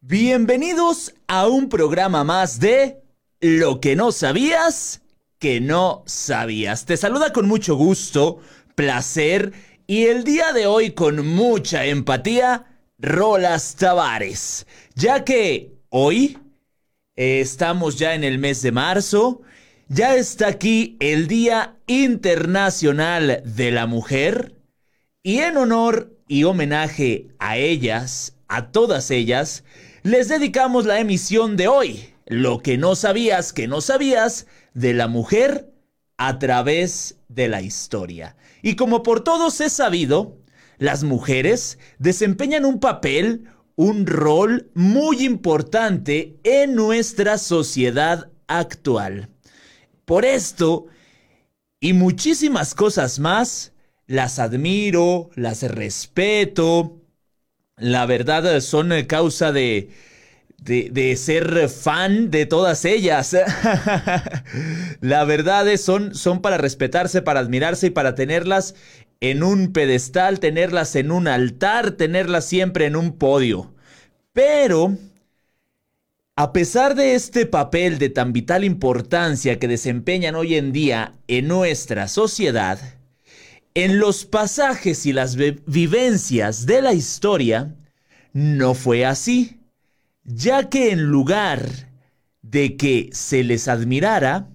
Bienvenidos a un programa más de Lo que no sabías que no sabías. Te saluda con mucho gusto, placer y el día de hoy con mucha empatía, Rolas Tavares, ya que hoy eh, estamos ya en el mes de marzo, ya está aquí el Día Internacional de la Mujer y en honor y homenaje a ellas, a todas ellas, les dedicamos la emisión de hoy, lo que no sabías que no sabías de la mujer a través de la historia. Y como por todos es sabido, las mujeres desempeñan un papel, un rol muy importante en nuestra sociedad actual. Por esto y muchísimas cosas más, las admiro, las respeto. La verdad son causa de, de, ser fan de todas ellas. la verdad es, son, son para respetarse, para admirarse y para tenerlas en un pedestal, tenerlas en un altar, tenerlas siempre en un podio. Pero, a pesar de este papel de tan vital importancia que desempeñan hoy en día en nuestra sociedad, en los pasajes y las vivencias de la historia, no fue así, ya que en lugar de que se les admirara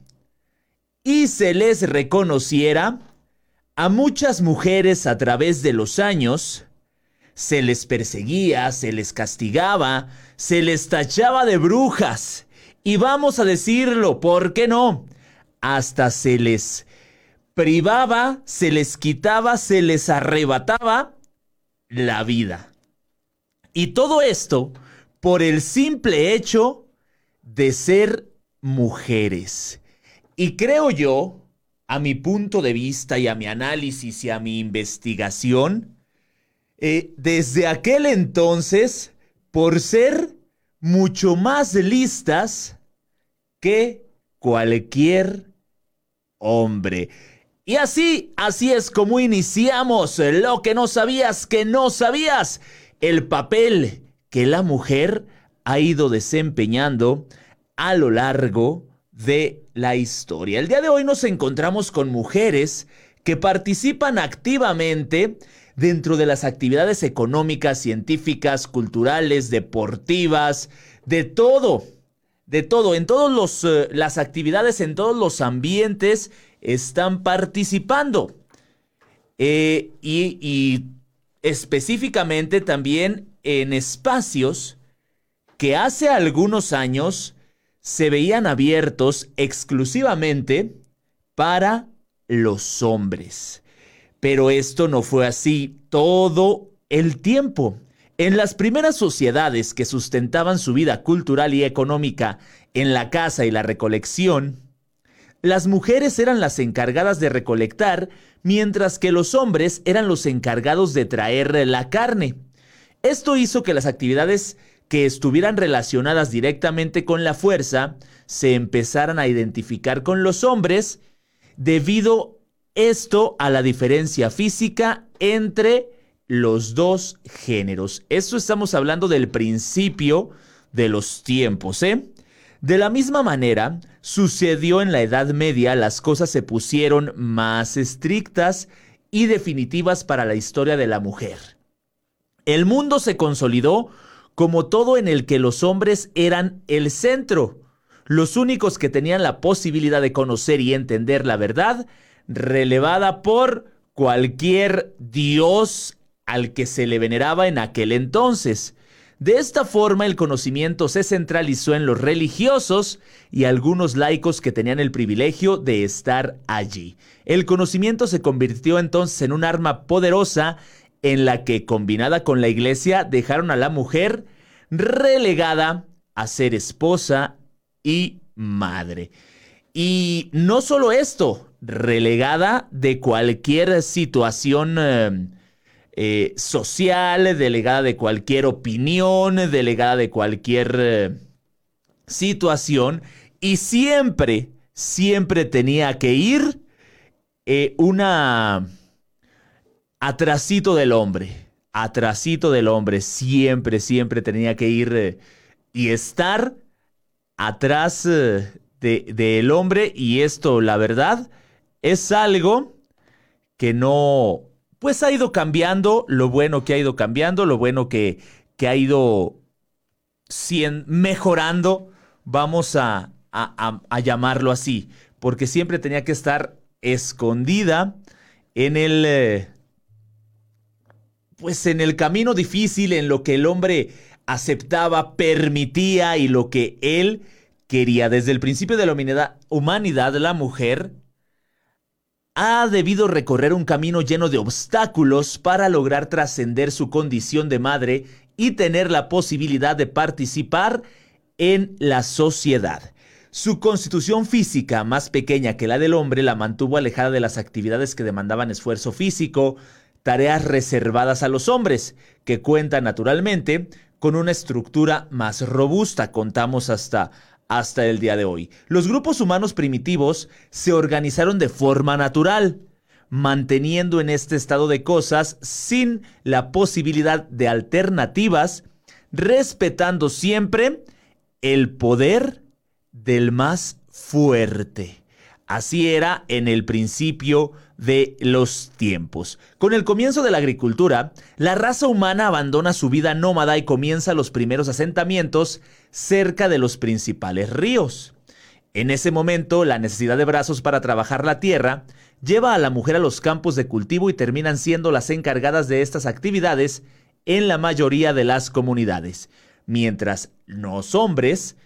y se les reconociera, a muchas mujeres a través de los años, se les perseguía, se les castigaba, se les tachaba de brujas, y vamos a decirlo, ¿por qué no? Hasta se les privaba, se les quitaba, se les arrebataba la vida. Y todo esto por el simple hecho de ser mujeres. Y creo yo, a mi punto de vista y a mi análisis y a mi investigación, eh, desde aquel entonces, por ser mucho más listas que cualquier hombre. Y así, así es como iniciamos lo que no sabías que no sabías, el papel que la mujer ha ido desempeñando a lo largo de la historia. El día de hoy nos encontramos con mujeres que participan activamente dentro de las actividades económicas, científicas, culturales, deportivas, de todo, de todo, en todas eh, las actividades, en todos los ambientes están participando. Eh, y, específicamente también en espacios que hace algunos años se veían abiertos exclusivamente para los hombres. Pero esto no fue así todo el tiempo. En las primeras sociedades que sustentaban su vida cultural y económica en la caza y la recolección, las mujeres eran las encargadas de recolectar, mientras que los hombres eran los encargados de traer la carne. Esto hizo que las actividades que estuvieran relacionadas directamente con la fuerza se empezaran a identificar con los hombres debido esto a la diferencia física entre los dos géneros. Esto estamos hablando del principio de los tiempos, ¿eh? De la misma manera, sucedió en la Edad Media, las cosas se pusieron más estrictas y definitivas para la historia de la mujer. El mundo se consolidó como todo en el que los hombres eran el centro, los únicos que tenían la posibilidad de conocer y entender la verdad, relevada por cualquier dios al que se le veneraba en aquel entonces. De esta forma el conocimiento se centralizó en los religiosos y algunos laicos que tenían el privilegio de estar allí. El conocimiento se convirtió entonces en un arma poderosa en la que, combinada con la iglesia, dejaron a la mujer relegada a ser esposa y madre. Y no solo esto, relegada de cualquier situación... Eh, eh, social, delegada de cualquier opinión, delegada de cualquier eh, situación. Y siempre, siempre tenía que ir eh, una atrasito del hombre. atrasito del hombre, siempre, siempre tenía que ir y estar atrás del hombre y esto, la verdad, es algo que no, pues ha ido cambiando, lo bueno que ha ido cambiando, lo bueno que, que ha ido mejorando, vamos a, a, llamarlo así, porque siempre tenía que estar escondida en el, eh, pues en el camino difícil, en lo que el hombre aceptaba, permitía y lo que él quería. Desde el principio de la humanidad, la mujer ha debido recorrer un camino lleno de obstáculos para lograr trascender su condición de madre y tener la posibilidad de participar en la sociedad. Su constitución física, más pequeña que la del hombre, la mantuvo alejada de las actividades que demandaban esfuerzo físico, tareas reservadas a los hombres, que cuentan naturalmente con una estructura más robusta, contamos hasta, hasta el día de hoy. Los grupos humanos primitivos se organizaron de forma natural, manteniendo en este estado de cosas sin la posibilidad de alternativas, respetando siempre el poder del más fuerte. Así era en el principio de los tiempos. Con el comienzo de la agricultura, la raza humana abandona su vida nómada y comienza los primeros asentamientos cerca de los principales ríos. En ese momento, la necesidad de brazos para trabajar la tierra lleva a la mujer a los campos de cultivo y terminan siendo las encargadas de estas actividades en la mayoría de las comunidades, mientras los hombres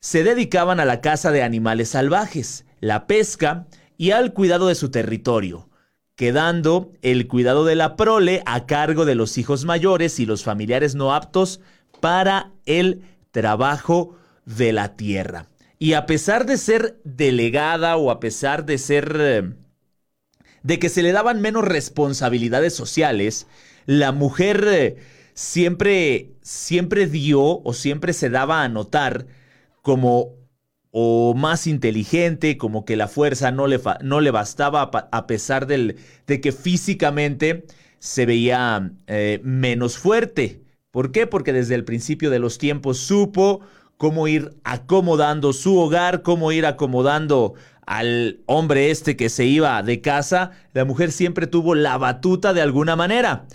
se dedicaban a la caza de animales salvajes, la pesca y al cuidado de su territorio, quedando el cuidado de la prole a cargo de los hijos mayores y los familiares no aptos para el trabajo de la tierra. Y a pesar de ser delegada o a pesar de ser... Eh, de que se le daban menos responsabilidades sociales, la mujer eh, siempre, siempre dio o siempre se daba a notar como o más inteligente, como que la fuerza no le, no le bastaba a pesar del, de que físicamente se veía eh, menos fuerte. ¿Por qué? Porque desde el principio de los tiempos supo cómo ir acomodando su hogar, cómo ir acomodando al hombre este que se iba de casa. La mujer siempre tuvo la batuta de alguna manera.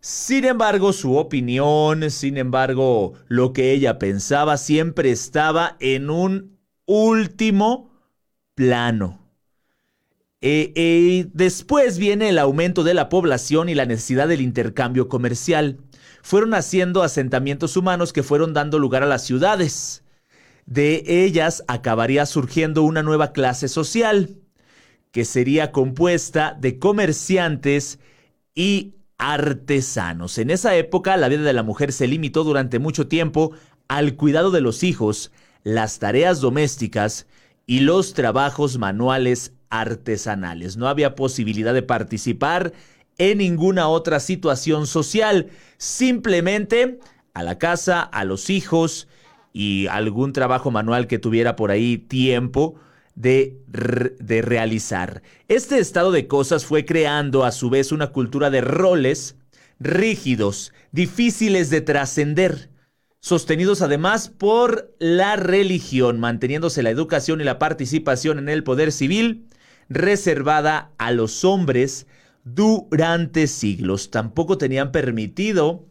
Sin embargo, su opinión, sin embargo, lo que ella pensaba siempre estaba en un último plano. Eh, eh, después viene el aumento de la población y la necesidad del intercambio comercial. Fueron haciendo asentamientos humanos que fueron dando lugar a las ciudades. De ellas acabaría surgiendo una nueva clase social, que sería compuesta de comerciantes y artesanos. En esa época la vida de la mujer se limitó durante mucho tiempo al cuidado de los hijos, las tareas domésticas y los trabajos manuales artesanales. No había posibilidad de participar en ninguna otra situación social, simplemente a la casa, a los hijos y algún trabajo manual que tuviera por ahí tiempo de, de realizar. Este estado de cosas fue creando a su vez una cultura de roles rígidos, difíciles de trascender, sostenidos además por la religión, manteniéndose la educación y la participación en el poder civil reservada a los hombres durante siglos. Tampoco tenían permitido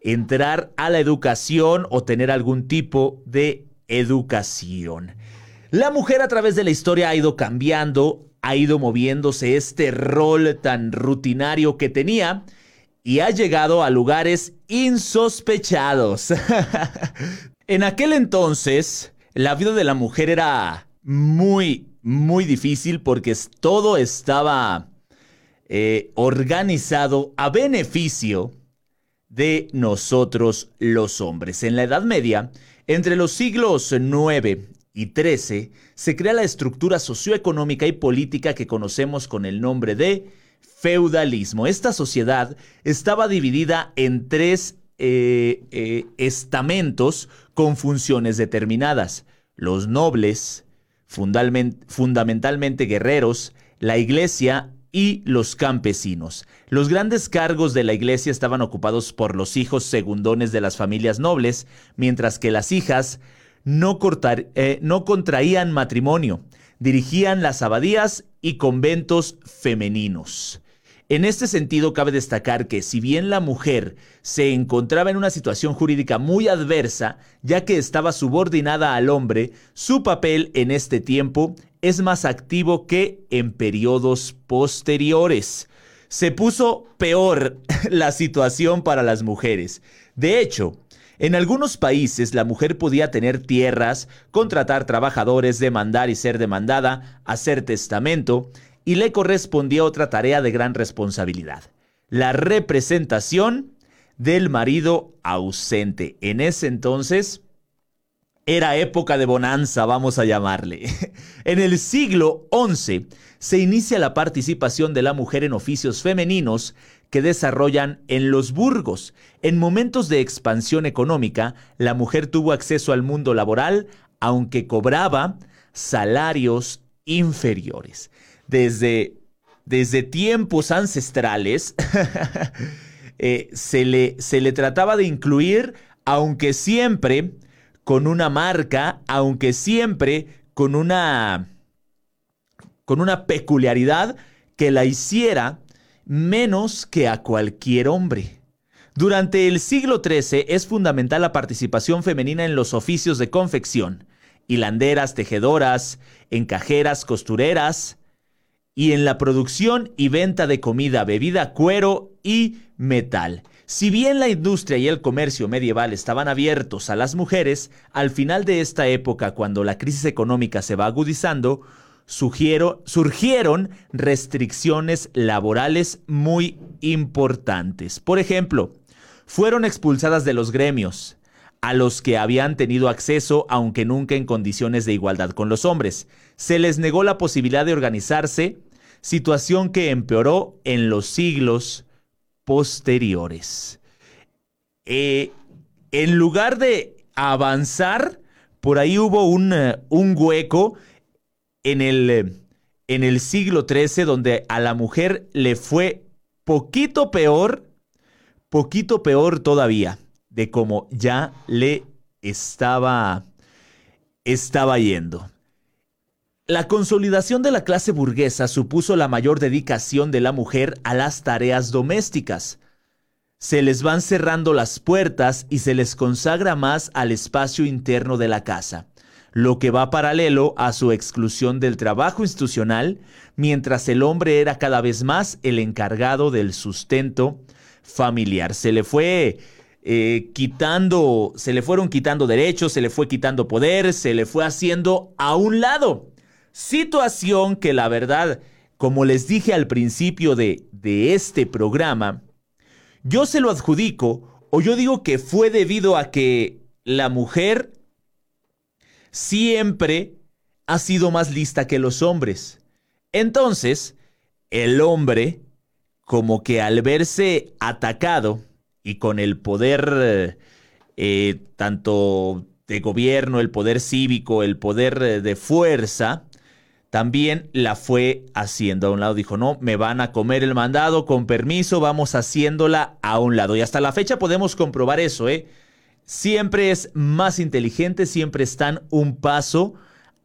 entrar a la educación o tener algún tipo de educación. La mujer a través de la historia ha ido cambiando, ha ido moviéndose este rol tan rutinario que tenía y ha llegado a lugares insospechados. en aquel entonces, la vida de la mujer era muy, muy difícil porque todo estaba eh, organizado a beneficio de nosotros los hombres. En la Edad Media, entre los siglos 9 y 13 se crea la estructura socioeconómica y política que conocemos con el nombre de feudalismo. Esta sociedad estaba dividida en tres eh, eh, estamentos con funciones determinadas. Los nobles, fundamentalmente guerreros, la iglesia y los campesinos. Los grandes cargos de la iglesia estaban ocupados por los hijos segundones de las familias nobles, mientras que las hijas no, eh, no contraían matrimonio, dirigían las abadías y conventos femeninos. En este sentido, cabe destacar que si bien la mujer se encontraba en una situación jurídica muy adversa, ya que estaba subordinada al hombre, su papel en este tiempo es más activo que en periodos posteriores. Se puso peor la situación para las mujeres. De hecho, en algunos países la mujer podía tener tierras, contratar trabajadores, demandar y ser demandada, hacer testamento, y le correspondía otra tarea de gran responsabilidad, la representación del marido ausente. En ese entonces era época de bonanza, vamos a llamarle. En el siglo XI se inicia la participación de la mujer en oficios femeninos que desarrollan en los burgos. En momentos de expansión económica, la mujer tuvo acceso al mundo laboral, aunque cobraba salarios inferiores desde, desde tiempos ancestrales, eh, se, le, se le trataba de incluir, aunque siempre con una marca, aunque siempre con una, con una peculiaridad que la hiciera menos que a cualquier hombre. Durante el siglo XIII es fundamental la participación femenina en los oficios de confección, hilanderas, tejedoras, encajeras, costureras, y en la producción y venta de comida, bebida, cuero y metal. Si bien la industria y el comercio medieval estaban abiertos a las mujeres, al final de esta época, cuando la crisis económica se va agudizando, surgieron restricciones laborales muy importantes. Por ejemplo, fueron expulsadas de los gremios, a los que habían tenido acceso, aunque nunca en condiciones de igualdad con los hombres. Se les negó la posibilidad de organizarse situación que empeoró en los siglos posteriores. Eh, en lugar de avanzar, por ahí hubo un, eh, un hueco en el, eh, en el siglo XIII donde a la mujer le fue poquito peor, poquito peor todavía de como ya le estaba, estaba yendo. La consolidación de la clase burguesa supuso la mayor dedicación de la mujer a las tareas domésticas. Se les van cerrando las puertas y se les consagra más al espacio interno de la casa, lo que va paralelo a su exclusión del trabajo institucional, mientras el hombre era cada vez más el encargado del sustento familiar. Se le fue eh, quitando, se le fueron quitando derechos, se le fue quitando poder, se le fue haciendo a un lado. Situación que la verdad, como les dije al principio de, de este programa, yo se lo adjudico o yo digo que fue debido a que la mujer siempre ha sido más lista que los hombres. Entonces, el hombre, como que al verse atacado y con el poder eh, tanto de gobierno, el poder cívico, el poder eh, de fuerza, también la fue haciendo a un lado. Dijo, no, me van a comer el mandado, con permiso, vamos haciéndola a un lado. Y hasta la fecha podemos comprobar eso, ¿eh? Siempre es más inteligente, siempre están un paso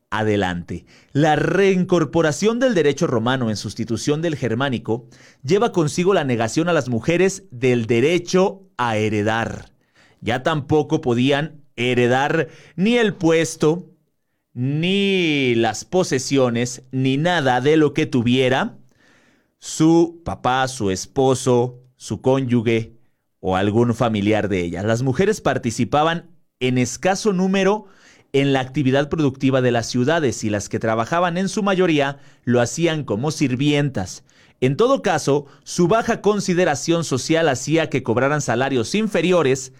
adelante. La reincorporación del derecho romano en sustitución del germánico lleva consigo la negación a las mujeres del derecho a heredar. Ya tampoco podían heredar ni el puesto, ni las posesiones, ni nada de lo que tuviera su papá, su esposo, su cónyuge o algún familiar de ella. Las mujeres participaban en escaso número en la actividad productiva de las ciudades y las que trabajaban en su mayoría lo hacían como sirvientas. En todo caso, su baja consideración social hacía que cobraran salarios inferiores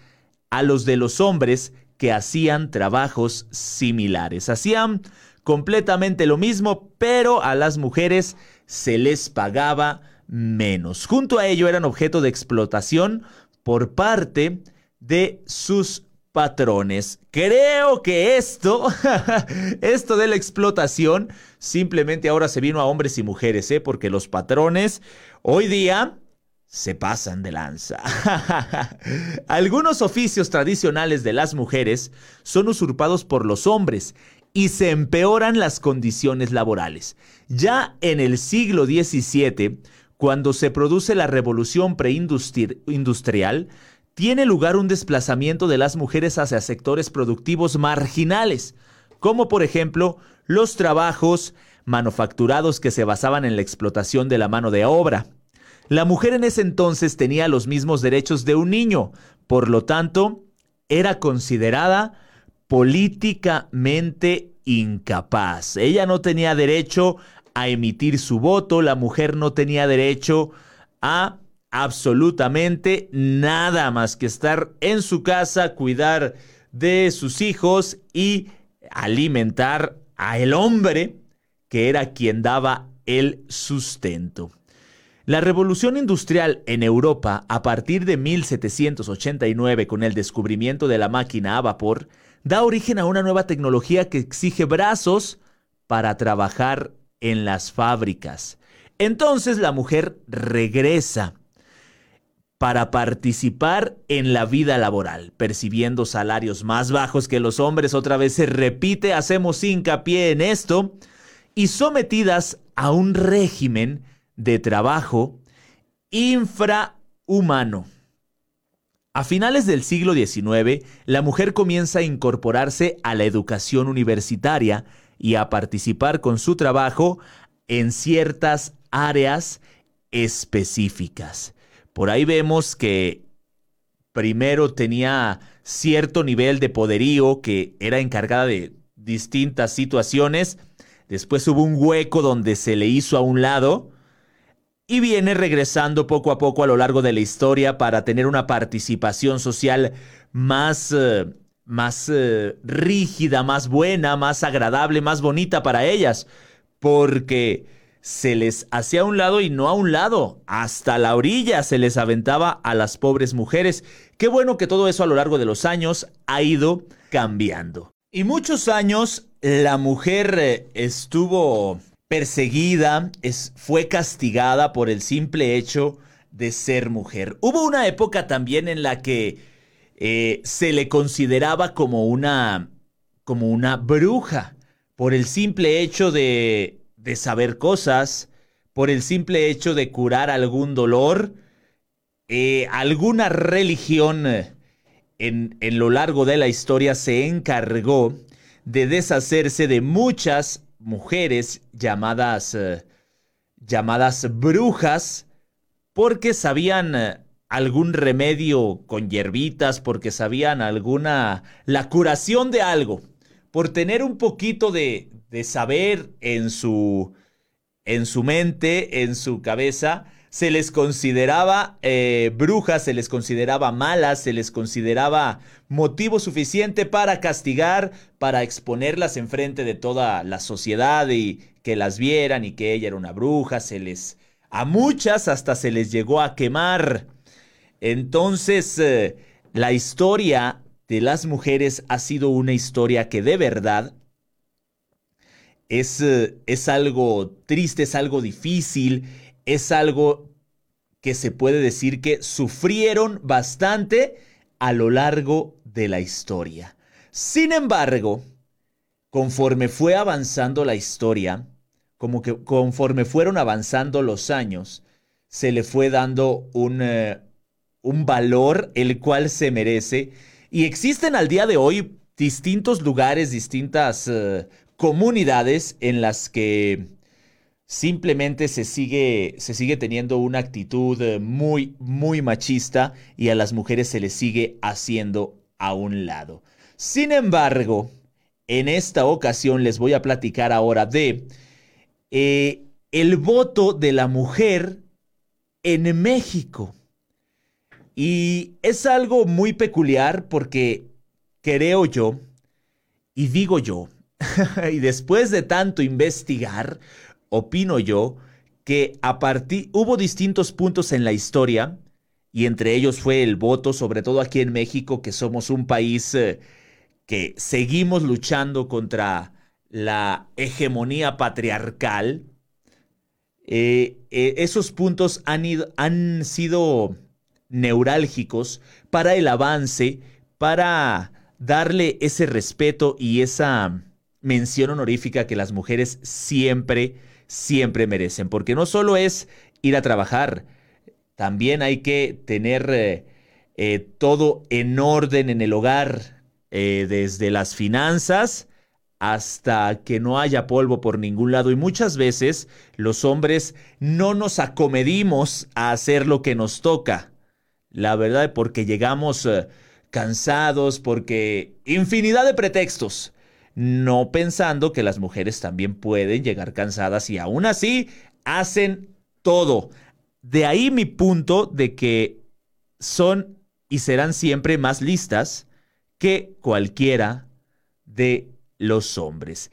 a los de los hombres que hacían trabajos similares. Hacían completamente lo mismo, pero a las mujeres se les pagaba menos. Junto a ello eran objeto de explotación por parte de sus patrones. Creo que esto, esto de la explotación, simplemente ahora se vino a hombres y mujeres, ¿eh? porque los patrones hoy día se pasan de lanza. Algunos oficios tradicionales de las mujeres son usurpados por los hombres y se empeoran las condiciones laborales. Ya en el siglo XVII, cuando se produce la revolución preindustrial, tiene lugar un desplazamiento de las mujeres hacia sectores productivos marginales, como por ejemplo los trabajos manufacturados que se basaban en la explotación de la mano de obra. La mujer en ese entonces tenía los mismos derechos de un niño, por lo tanto, era considerada políticamente incapaz. Ella no tenía derecho a emitir su voto, la mujer no tenía derecho a absolutamente nada más que estar en su casa, cuidar de sus hijos y alimentar a el hombre que era quien daba el sustento. La revolución industrial en Europa, a partir de 1789 con el descubrimiento de la máquina a vapor, da origen a una nueva tecnología que exige brazos para trabajar en las fábricas. Entonces la mujer regresa para participar en la vida laboral, percibiendo salarios más bajos que los hombres. Otra vez se repite, hacemos hincapié en esto, y sometidas a un régimen de trabajo infrahumano. A finales del siglo XIX, la mujer comienza a incorporarse a la educación universitaria y a participar con su trabajo en ciertas áreas específicas. Por ahí vemos que primero tenía cierto nivel de poderío, que era encargada de distintas situaciones, después hubo un hueco donde se le hizo a un lado, y viene regresando poco a poco a lo largo de la historia para tener una participación social más, eh, más eh, rígida, más buena, más agradable, más bonita para ellas, porque se les hacía a un lado y no a un lado, hasta la orilla se les aventaba a las pobres mujeres. Qué bueno que todo eso a lo largo de los años ha ido cambiando. Y muchos años la mujer eh, estuvo perseguida, fue castigada por el simple hecho de ser mujer. Hubo una época también en la que eh, se le consideraba como una, como una bruja, por el simple hecho de, de saber cosas, por el simple hecho de curar algún dolor, eh, alguna religión en, en lo largo de la historia se encargó de deshacerse de muchas mujeres llamadas, eh, llamadas brujas porque sabían eh, algún remedio con hierbitas, porque sabían alguna, la curación de algo, por tener un poquito de, saber en su, en su mente, en su cabeza, se les consideraba eh, brujas, se les consideraba malas, se les consideraba motivo suficiente para castigar, para exponerlas enfrente de toda la sociedad y que las vieran y que ella era una bruja, se les... A muchas hasta se les llegó a quemar. Entonces, eh, la historia de las mujeres ha sido una historia que de verdad es, eh, es algo triste, es algo difícil, es algo que se puede decir que sufrieron bastante a lo largo de la historia. Sin embargo, conforme fue avanzando la historia, como que conforme fueron avanzando los años, se le fue dando un, eh, un valor el cual se merece. Y existen al día de hoy distintos lugares, distintas eh, comunidades en las que simplemente se sigue, se sigue teniendo una actitud eh, muy, muy machista y a las mujeres se les sigue haciendo a un lado. Sin embargo, en esta ocasión les voy a platicar ahora de eh, el voto de la mujer en México. Y es algo muy peculiar porque creo yo, y digo yo, y después de tanto investigar, opino yo, que a partir hubo distintos puntos en la historia y entre ellos fue el voto, sobre todo aquí en México, que somos un país eh, que seguimos luchando contra la hegemonía patriarcal. Eh, eh, esos puntos han, han sido neurálgicos para el avance, para darle ese respeto y esa mención honorífica que las mujeres siempre, siempre merecen. Porque no solo es ir a trabajar, también hay que tener eh, eh, todo en orden en el hogar, eh, desde las finanzas hasta que no haya polvo por ningún lado. Y muchas veces los hombres no nos acomedimos a hacer lo que nos toca. La verdad, porque llegamos cansados, porque infinidad de pretextos. No pensando que las mujeres también pueden llegar cansadas y aún así hacen todo. De ahí mi punto de que son y serán siempre más listas que cualquiera de los hombres.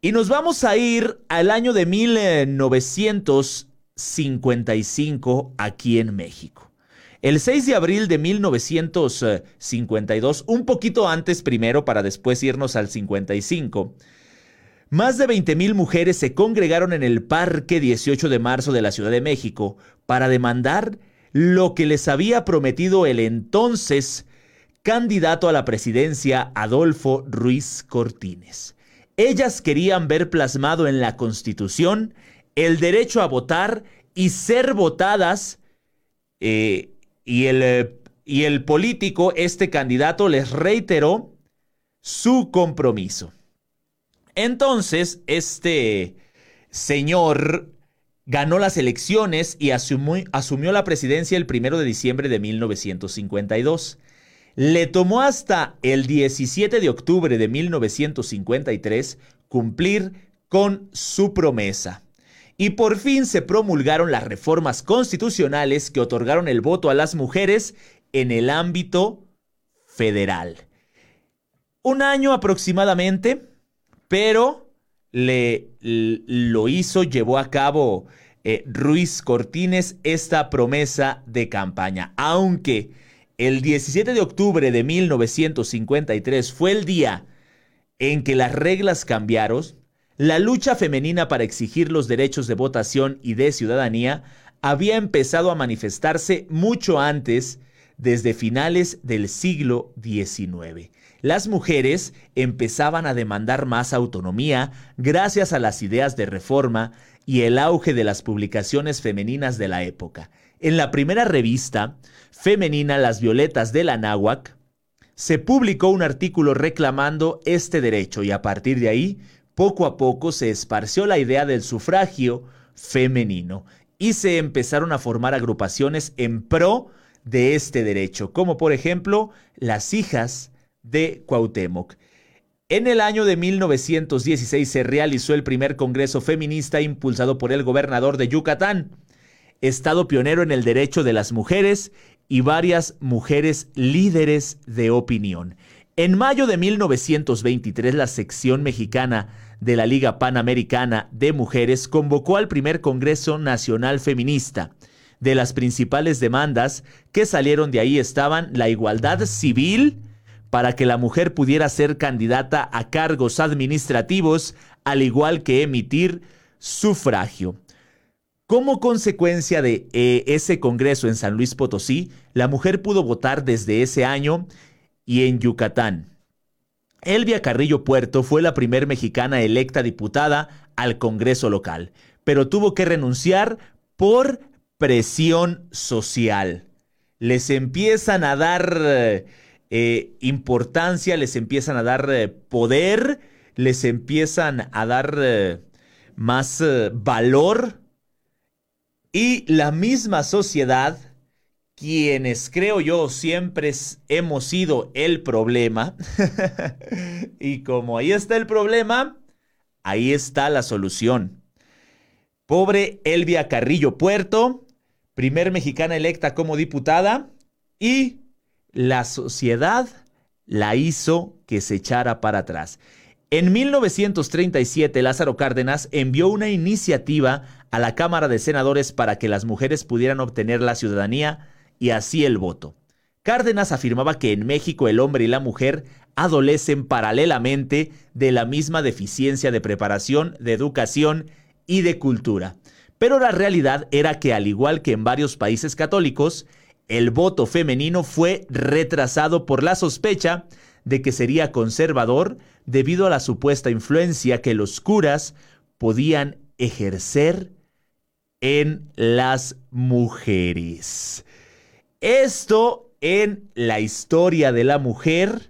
Y nos vamos a ir al año de 1955 aquí en México. El 6 de abril de 1952, un poquito antes primero para después irnos al 55, más de 20.000 mujeres se congregaron en el Parque 18 de marzo de la Ciudad de México para demandar lo que les había prometido el entonces candidato a la presidencia Adolfo Ruiz Cortines. Ellas querían ver plasmado en la Constitución el derecho a votar y ser votadas eh, y, el, eh, y el político, este candidato, les reiteró su compromiso. Entonces, este señor ganó las elecciones y asumió, la presidencia el 1 de diciembre de 1952. Le tomó hasta el 17 de octubre de 1953 cumplir con su promesa. Y por fin se promulgaron las reformas constitucionales que otorgaron el voto a las mujeres en el ámbito federal. Un año aproximadamente pero le, lo hizo, llevó a cabo eh, Ruiz Cortines esta promesa de campaña. Aunque el 17 de octubre de 1953 fue el día en que las reglas cambiaron, la lucha femenina para exigir los derechos de votación y de ciudadanía había empezado a manifestarse mucho antes, desde finales del siglo XIX las mujeres empezaban a demandar más autonomía gracias a las ideas de reforma y el auge de las publicaciones femeninas de la época. En la primera revista femenina Las Violetas de la Náhuac, se publicó un artículo reclamando este derecho y a partir de ahí, poco a poco se esparció la idea del sufragio femenino y se empezaron a formar agrupaciones en pro de este derecho, como por ejemplo las hijas de Cuauhtémoc. En el año de 1916 se realizó el primer Congreso Feminista impulsado por el gobernador de Yucatán, estado pionero en el derecho de las mujeres y varias mujeres líderes de opinión. En mayo de 1923 la sección mexicana de la Liga Panamericana de Mujeres convocó al primer Congreso Nacional Feminista. De las principales demandas que salieron de ahí estaban la igualdad civil, para que la mujer pudiera ser candidata a cargos administrativos, al igual que emitir sufragio. Como consecuencia de eh, ese Congreso en San Luis Potosí, la mujer pudo votar desde ese año y en Yucatán. Elvia Carrillo Puerto fue la primer mexicana electa diputada al Congreso local, pero tuvo que renunciar por presión social. Les empiezan a dar... Eh, importancia, les empiezan a dar eh, poder, les empiezan a dar eh, más valor y la misma sociedad, quienes creo yo siempre hemos sido el problema, y como ahí está el problema, ahí está la solución. Pobre Elvia Carrillo Puerto, primer mexicana electa como diputada y la sociedad la hizo que se echara para atrás. En 1937, Lázaro Cárdenas envió una iniciativa a la Cámara de Senadores para que las mujeres pudieran obtener la ciudadanía y así el voto. Cárdenas afirmaba que en México el hombre y la mujer adolecen paralelamente de la misma deficiencia de preparación, de educación y de cultura. Pero la realidad era que al igual que en varios países católicos, el voto femenino fue retrasado por la sospecha de que sería conservador debido a la supuesta influencia que los curas podían ejercer en las mujeres. Esto en la historia de la mujer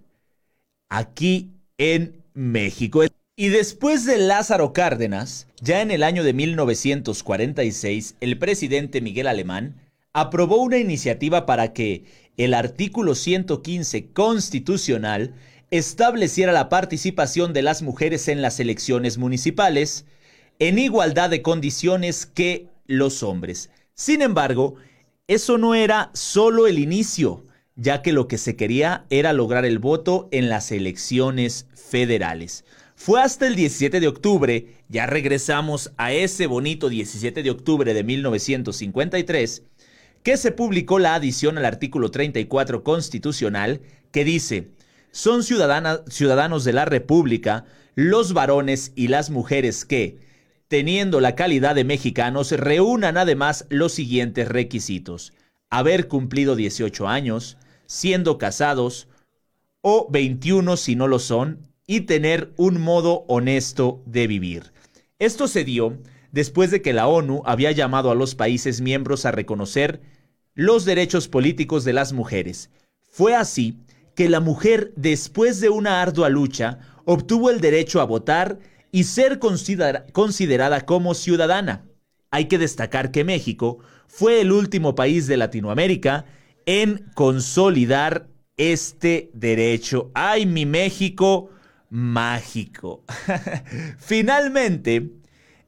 aquí en México. Y después de Lázaro Cárdenas, ya en el año de 1946, el presidente Miguel Alemán aprobó una iniciativa para que el artículo 115 constitucional estableciera la participación de las mujeres en las elecciones municipales en igualdad de condiciones que los hombres. Sin embargo, eso no era solo el inicio, ya que lo que se quería era lograr el voto en las elecciones federales. Fue hasta el 17 de octubre, ya regresamos a ese bonito 17 de octubre de 1953, que se publicó la adición al artículo 34 constitucional que dice, son ciudadanos de la República los varones y las mujeres que, teniendo la calidad de mexicanos, reúnan además los siguientes requisitos. Haber cumplido 18 años, siendo casados, o 21 si no lo son, y tener un modo honesto de vivir. Esto se dio después de que la ONU había llamado a los países miembros a reconocer los derechos políticos de las mujeres. Fue así que la mujer, después de una ardua lucha, obtuvo el derecho a votar y ser considerada como ciudadana. Hay que destacar que México fue el último país de Latinoamérica en consolidar este derecho. ¡Ay, mi México! mágico. Finalmente,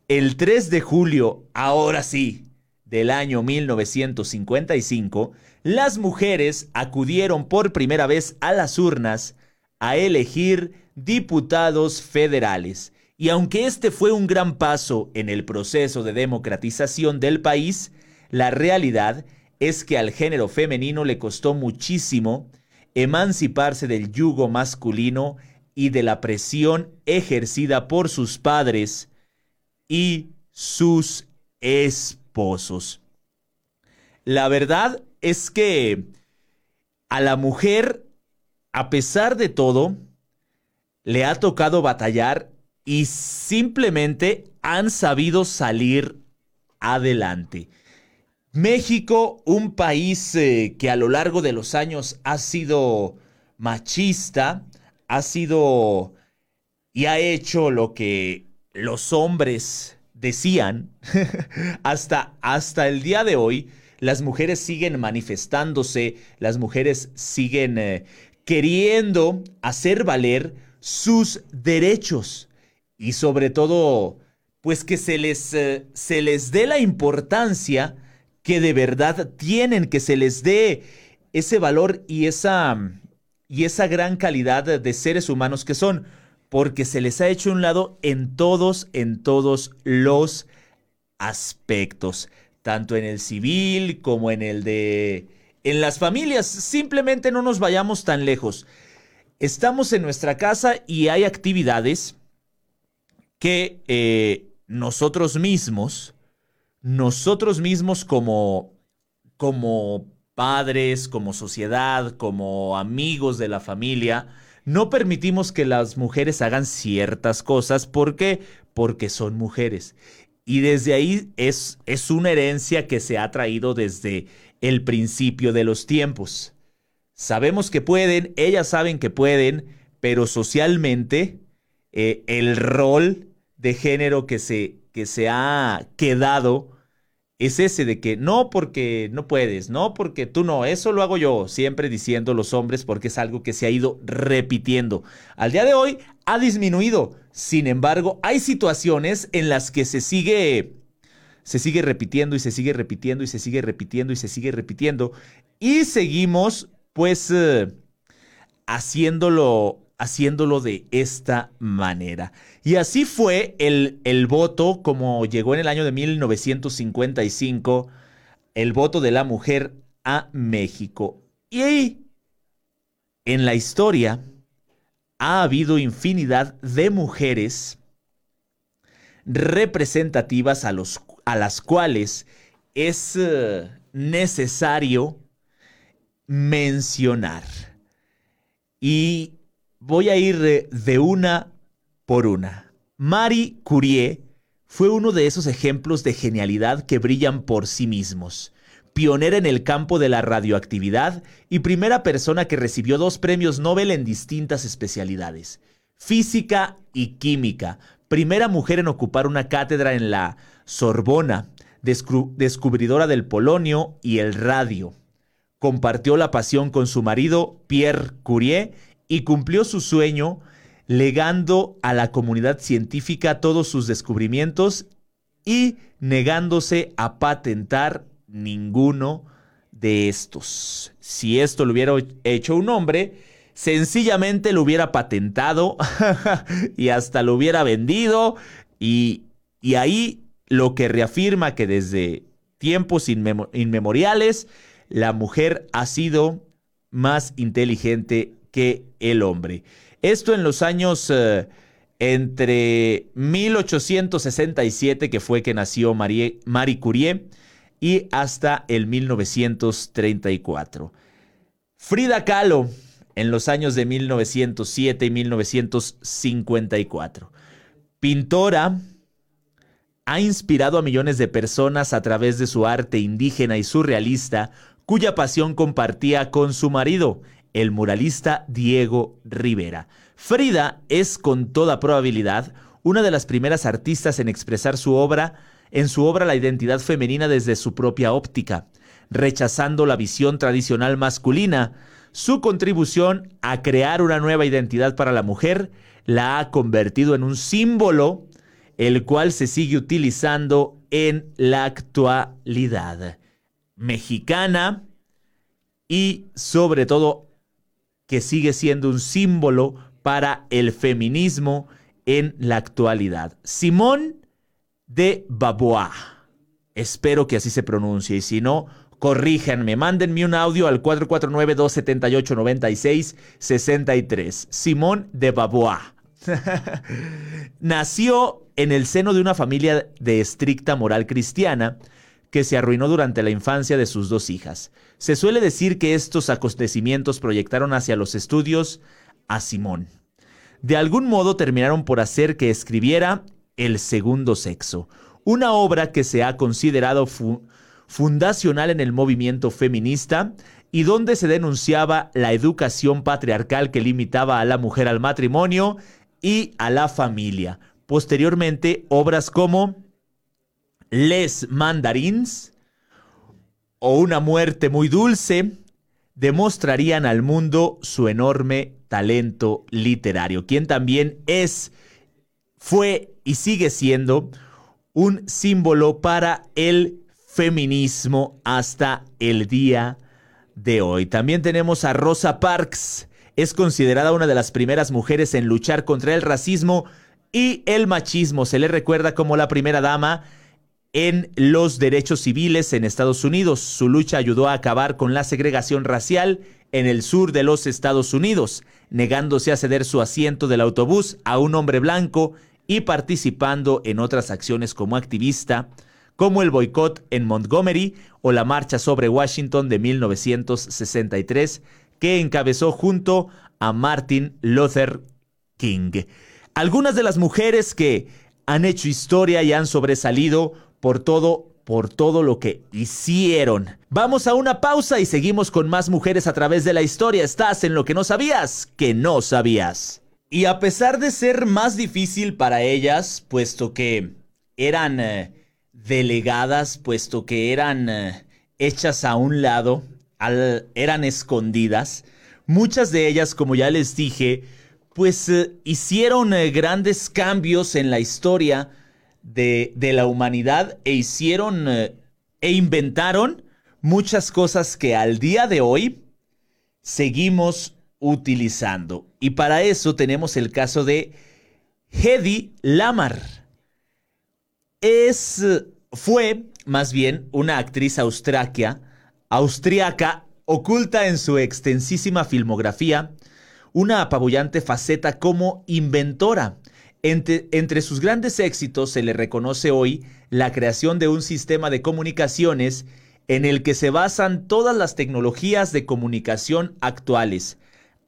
el 3 de julio, ahora sí, del año 1955, las mujeres acudieron por primera vez a las urnas a elegir diputados federales. Y aunque este fue un gran paso en el proceso de democratización del país, la realidad es que al género femenino le costó muchísimo emanciparse del yugo masculino y de la presión ejercida por sus padres y sus esposos. La verdad es que a la mujer, a pesar de todo, le ha tocado batallar y simplemente han sabido salir adelante. México, un país eh, que a lo largo de los años ha sido machista, ha sido y ha hecho lo que los hombres decían, hasta, hasta el día de hoy, las mujeres siguen manifestándose, las mujeres siguen eh, queriendo hacer valer sus derechos y sobre todo, pues que se les, eh, se les dé la importancia que de verdad tienen, que se les dé ese valor y esa, y esa gran calidad de seres humanos que son, porque se les ha hecho un lado en todos, en todos los aspectos, tanto en el civil como en el de... En las familias, simplemente no nos vayamos tan lejos. Estamos en nuestra casa y hay actividades que eh, nosotros mismos, nosotros mismos como, como padres, como sociedad, como amigos de la familia, no permitimos que las mujeres hagan ciertas cosas. ¿Por qué? Porque son mujeres. Y desde ahí es, es una herencia que se ha traído desde el principio de los tiempos. Sabemos que pueden, ellas saben que pueden, pero socialmente eh, el rol de género que se, que se ha quedado es ese de que no porque no puedes, no porque tú no, eso lo hago yo, siempre diciendo los hombres porque es algo que se ha ido repitiendo. Al día de hoy ha disminuido, sin embargo, hay situaciones en las que se sigue se sigue repitiendo y se sigue repitiendo y se sigue repitiendo y se sigue repitiendo y seguimos pues eh, haciéndolo haciéndolo de esta manera. Y así fue el, el voto como llegó en el año de 1955, el voto de la mujer a México. Y en la historia, ha habido infinidad de mujeres representativas a, los, a las cuales es eh, necesario mencionar. Y voy a ir de una por una. Marie Curie fue uno de esos ejemplos de genialidad que brillan por sí mismos. Pionera en el campo de la radioactividad y primera persona que recibió dos premios Nobel en distintas especialidades, física y química, primera mujer en ocupar una cátedra en la Sorbona, descubridora del polonio y el radio. Compartió la pasión con su marido, Pierre Curie, y cumplió su sueño legando a la comunidad científica todos sus descubrimientos y negándose a patentar ninguno de estos. Si esto lo hubiera hecho un hombre, sencillamente lo hubiera patentado y hasta lo hubiera vendido y, y, ahí lo que reafirma que desde tiempos inmemoriales la mujer ha sido más inteligente que el hombre. Esto en los años eh, entre 1867, que fue que nació Marie, Marie Curie, y hasta el 1934. Frida Kahlo, en los años de 1907 y 1954. Pintora, ha inspirado a millones de personas a través de su arte indígena y surrealista, cuya pasión compartía con su marido, el muralista Diego Rivera. Frida es con toda probabilidad una de las primeras artistas en expresar su obra, en su obra la identidad femenina desde su propia óptica, rechazando la visión tradicional masculina. Su contribución a crear una nueva identidad para la mujer la ha convertido en un símbolo el cual se sigue utilizando en la actualidad. Mexicana y sobre todo que sigue siendo un símbolo para el feminismo en la actualidad. Simón de Babois. Espero que así se pronuncie y si no, corríjanme, mándenme un audio al 449-278-9663. Simón de Babois. Nació en el seno de una familia de estricta moral cristiana que se arruinó durante la infancia de sus dos hijas. Se suele decir que estos acontecimientos proyectaron hacia los estudios a Simón. De algún modo terminaron por hacer que escribiera El segundo sexo, una obra que se ha considerado fundacional en el movimiento feminista y donde se denunciaba la educación patriarcal que limitaba a la mujer al matrimonio y a la familia. Posteriormente, obras como les Mandarins o Una muerte muy dulce demostrarían al mundo su enorme talento literario, quien también es, fue y sigue siendo un símbolo para el feminismo hasta el día de hoy. También tenemos a Rosa Parks, es considerada una de las primeras mujeres en luchar contra el racismo y el machismo. Se le recuerda como la primera dama en los derechos civiles en Estados Unidos. Su lucha ayudó a acabar con la segregación racial en el sur de los Estados Unidos, negándose a ceder su asiento del autobús a un hombre blanco y participando en otras acciones como activista, como el boicot en Montgomery o la marcha sobre Washington de 1963, que encabezó junto a Martin Luther King. Algunas de las mujeres que han hecho historia y han sobresalido por todo por todo lo que hicieron. Vamos a una pausa y seguimos con más mujeres a través de la historia. Estás en lo que no sabías, que no sabías. Y a pesar de ser más difícil para ellas, puesto que eran eh, delegadas, puesto que eran eh, hechas a un lado, eran escondidas, muchas de ellas, como ya les dije, pues eh, hicieron grandes cambios en la historia de, la humanidad e hicieron eh, e inventaron muchas cosas que al día de hoy seguimos utilizando. Y para eso tenemos el caso de Hedy Lamar. Es, fue más bien una actriz austraquia, austriaca oculta en su extensísima filmografía una apabullante faceta como inventora. Entre, sus grandes éxitos se le reconoce hoy la creación de un sistema de comunicaciones en el que se basan todas las tecnologías de comunicación actuales.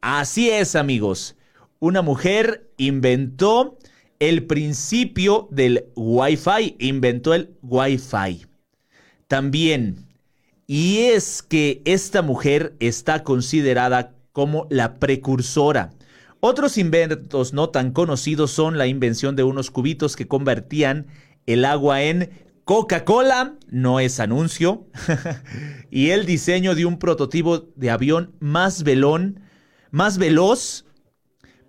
Así es, amigos. Una mujer inventó el principio del Wi-Fi, inventó el Wi-Fi. También, y es que esta mujer está considerada como la precursora. Otros inventos no tan conocidos son la invención de unos cubitos que convertían el agua en Coca-Cola, no es anuncio, y el diseño de un prototipo de avión más velón, más veloz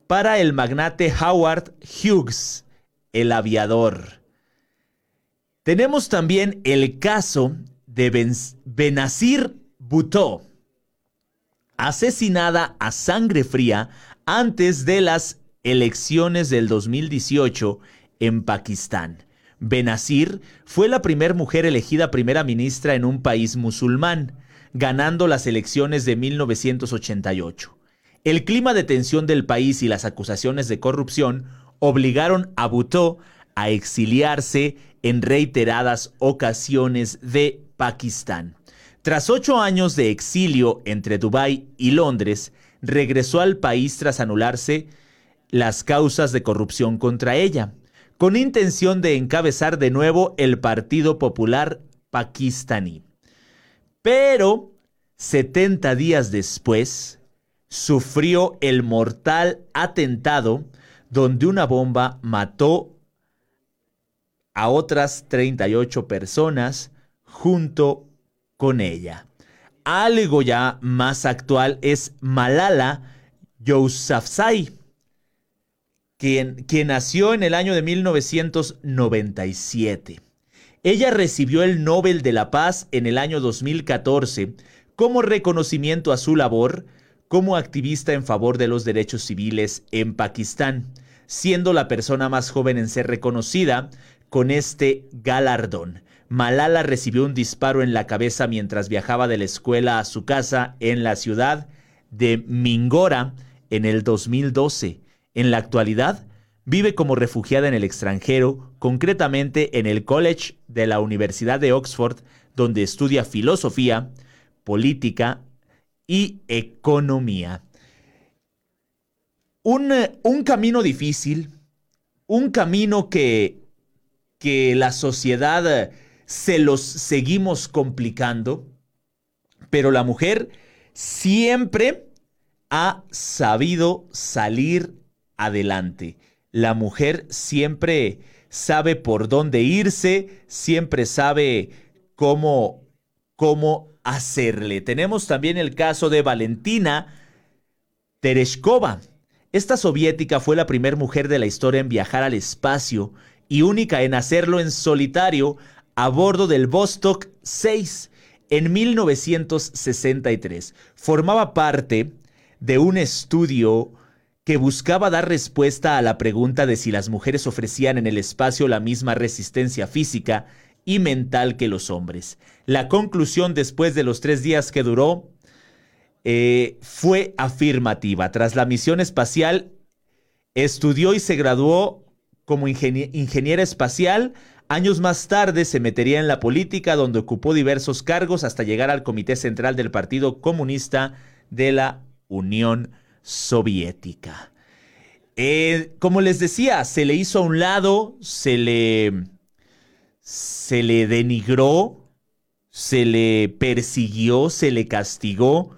para el magnate Howard Hughes, el aviador. Tenemos también el caso de Benazir Bhutto, asesinada a sangre fría antes de las elecciones del 2018 en Pakistán. Benazir fue la primera mujer elegida primera ministra en un país musulmán, ganando las elecciones de 1988. El clima de tensión del país y las acusaciones de corrupción obligaron a Bhutto a exiliarse en reiteradas ocasiones de Pakistán. Tras ocho años de exilio entre Dubái y Londres, regresó al país tras anularse las causas de corrupción contra ella, con intención de encabezar de nuevo el Partido Popular Pakistaní. Pero, 70 días después, sufrió el mortal atentado donde una bomba mató a otras 38 personas junto con ella. Algo ya más actual es Malala Yousafzai, quien, quien nació en el año de 1997. Ella recibió el Nobel de la Paz en el año 2014 como reconocimiento a su labor como activista en favor de los derechos civiles en Pakistán, siendo la persona más joven en ser reconocida con este galardón. Malala recibió un disparo en la cabeza mientras viajaba de la escuela a su casa en la ciudad de Mingora en el 2012. En la actualidad, vive como refugiada en el extranjero, concretamente en el College de la Universidad de Oxford, donde estudia filosofía, política y economía. Un, un camino difícil, un camino que, que la sociedad se los seguimos complicando, pero la mujer siempre ha sabido salir adelante. La mujer siempre sabe por dónde irse, siempre sabe cómo, cómo hacerle. Tenemos también el caso de Valentina Tereshkova. Esta soviética fue la primera mujer de la historia en viajar al espacio y única en hacerlo en solitario a bordo del Vostok 6 en 1963. Formaba parte de un estudio que buscaba dar respuesta a la pregunta de si las mujeres ofrecían en el espacio la misma resistencia física y mental que los hombres. La conclusión después de los tres días que duró eh, fue afirmativa. Tras la misión espacial, estudió y se graduó como ingeniera espacial. Años más tarde se metería en la política donde ocupó diversos cargos hasta llegar al Comité Central del Partido Comunista de la Unión Soviética. Eh, como les decía, se le hizo a un lado, se le, se le denigró, se le persiguió, se le castigó.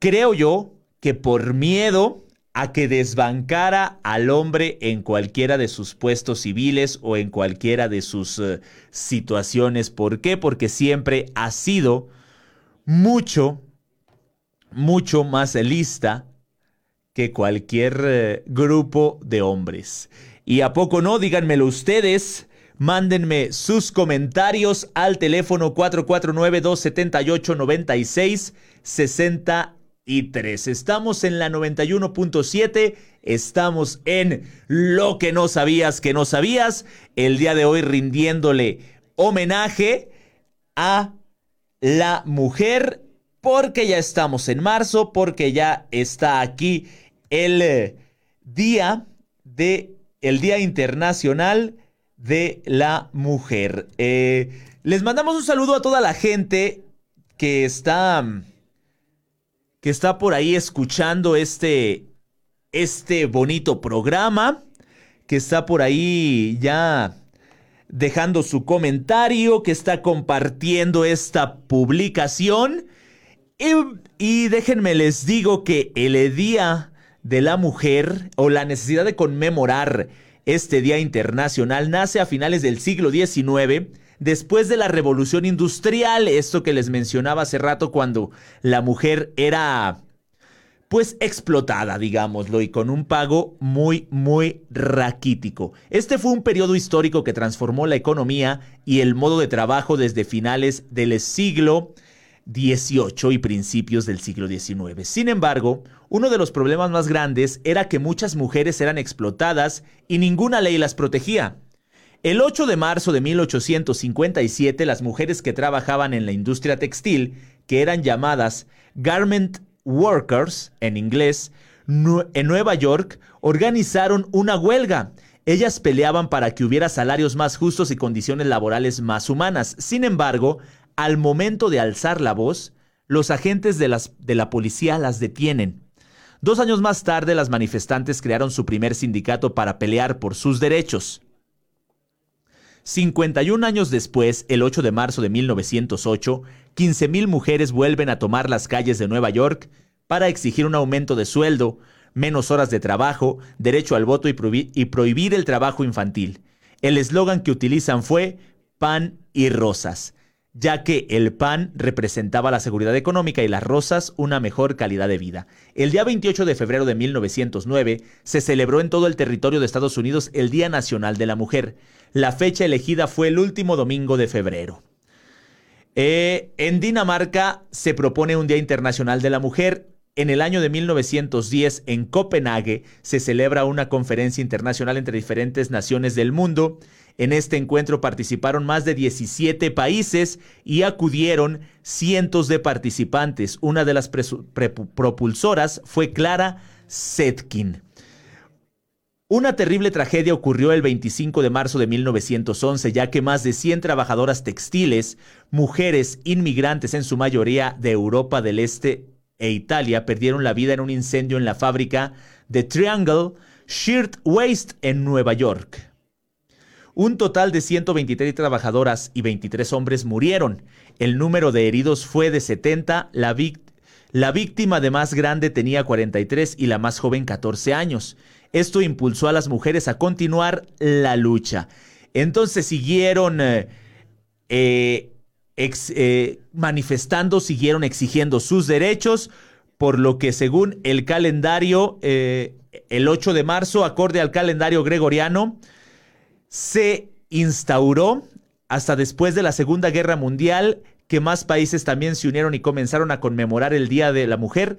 Creo yo que por miedo a que desbancara al hombre en cualquiera de sus puestos civiles o en cualquiera de sus eh, situaciones. ¿Por qué? Porque siempre ha sido mucho, mucho más lista que cualquier eh, grupo de hombres. ¿Y a poco no? Díganmelo ustedes. Mándenme sus comentarios al teléfono 449-278-9660 Estamos en la 91.7, estamos en Lo que no sabías que no sabías, el día de hoy rindiéndole homenaje a la mujer, porque ya estamos en marzo, porque ya está aquí el eh, día de el Día Internacional de la Mujer. Eh, les mandamos un saludo a toda la gente que está que está por ahí escuchando este este bonito programa, que está por ahí ya dejando su comentario, que está compartiendo esta publicación. Y, y, déjenme les digo que el Día de la Mujer o la necesidad de conmemorar este Día Internacional nace a finales del siglo XIX, después de la Revolución Industrial, esto que les mencionaba hace rato cuando la mujer era pues explotada, digámoslo, y con un pago muy, muy raquítico. Este fue un periodo histórico que transformó la economía y el modo de trabajo desde finales del siglo XVIII y principios del siglo XIX. Sin embargo, uno de los problemas más grandes era que muchas mujeres eran explotadas y ninguna ley las protegía. El 8 de marzo de 1857, las mujeres que trabajaban en la industria textil, que eran llamadas garment Workers, en inglés, en Nueva York, organizaron una huelga. Ellas peleaban para que hubiera salarios más justos y condiciones laborales más humanas. Sin embargo, al momento de alzar la voz, los agentes de, de la policía las detienen. Dos años más tarde, las manifestantes crearon su primer sindicato para pelear por sus derechos. 51 años después, el 8 de marzo de 1908, 15.000 mujeres vuelven a tomar las calles de Nueva York para exigir un aumento de sueldo, menos horas de trabajo, derecho al voto y, prohibir el trabajo infantil. El eslogan que utilizan fue pan y rosas, ya que el pan representaba la seguridad económica y las rosas una mejor calidad de vida. El día 28 de febrero de 1909 se celebró en todo el territorio de Estados Unidos el Día Nacional de la Mujer. La fecha elegida fue el último domingo de febrero. Eh, en Dinamarca se propone un Día Internacional de la Mujer. En el año de 1910, en Copenhague, se celebra una conferencia internacional entre diferentes naciones del mundo. En este encuentro participaron más de 17 países y acudieron cientos de participantes. Una de las propulsoras fue Clara Setkin. Una terrible tragedia ocurrió el 25 de marzo de 1911, ya que más de 100 trabajadoras textiles, mujeres inmigrantes en su mayoría de Europa del Este e Italia, perdieron la vida en un incendio en la fábrica de Triangle Shirt Waste en Nueva York. Un total de 123 trabajadoras y 23 hombres murieron. El número de heridos fue de 70. La, víctima de más grande tenía 43 y la más joven 14 años. Esto impulsó a las mujeres a continuar la lucha. Entonces siguieron eh, eh, eh, manifestando, siguieron exigiendo sus derechos, por lo que según el calendario, el 8 de marzo, acorde al calendario gregoriano, se instauró hasta después de la Segunda Guerra Mundial que más países también se unieron y comenzaron a conmemorar el Día de la Mujer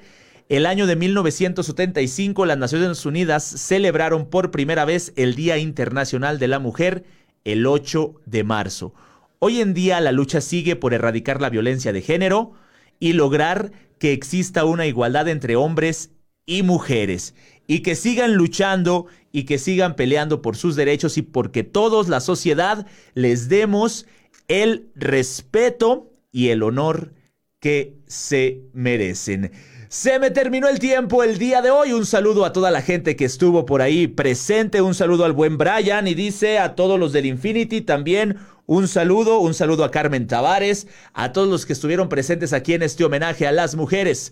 el año de 1975, las Naciones Unidas celebraron por primera vez el Día Internacional de la Mujer el 8 de marzo. Hoy en día la lucha sigue por erradicar la violencia de género y lograr que exista una igualdad entre hombres y mujeres y que sigan luchando y que sigan peleando por sus derechos y porque todos la sociedad les demos el respeto y el honor que se merecen. Se me terminó el tiempo el día de hoy. Un saludo a toda la gente que estuvo por ahí presente. Un saludo al buen Brian y dice a todos los del Infinity también un saludo. Un saludo a Carmen Tavares, a todos los que estuvieron presentes aquí en este homenaje a las mujeres.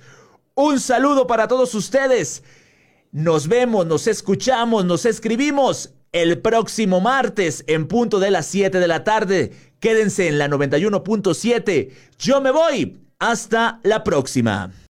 Un saludo para todos ustedes. Nos vemos, nos escuchamos, nos escribimos el próximo martes en punto de las 7 de la tarde. Quédense en la 91.7. Yo me voy. Hasta la próxima.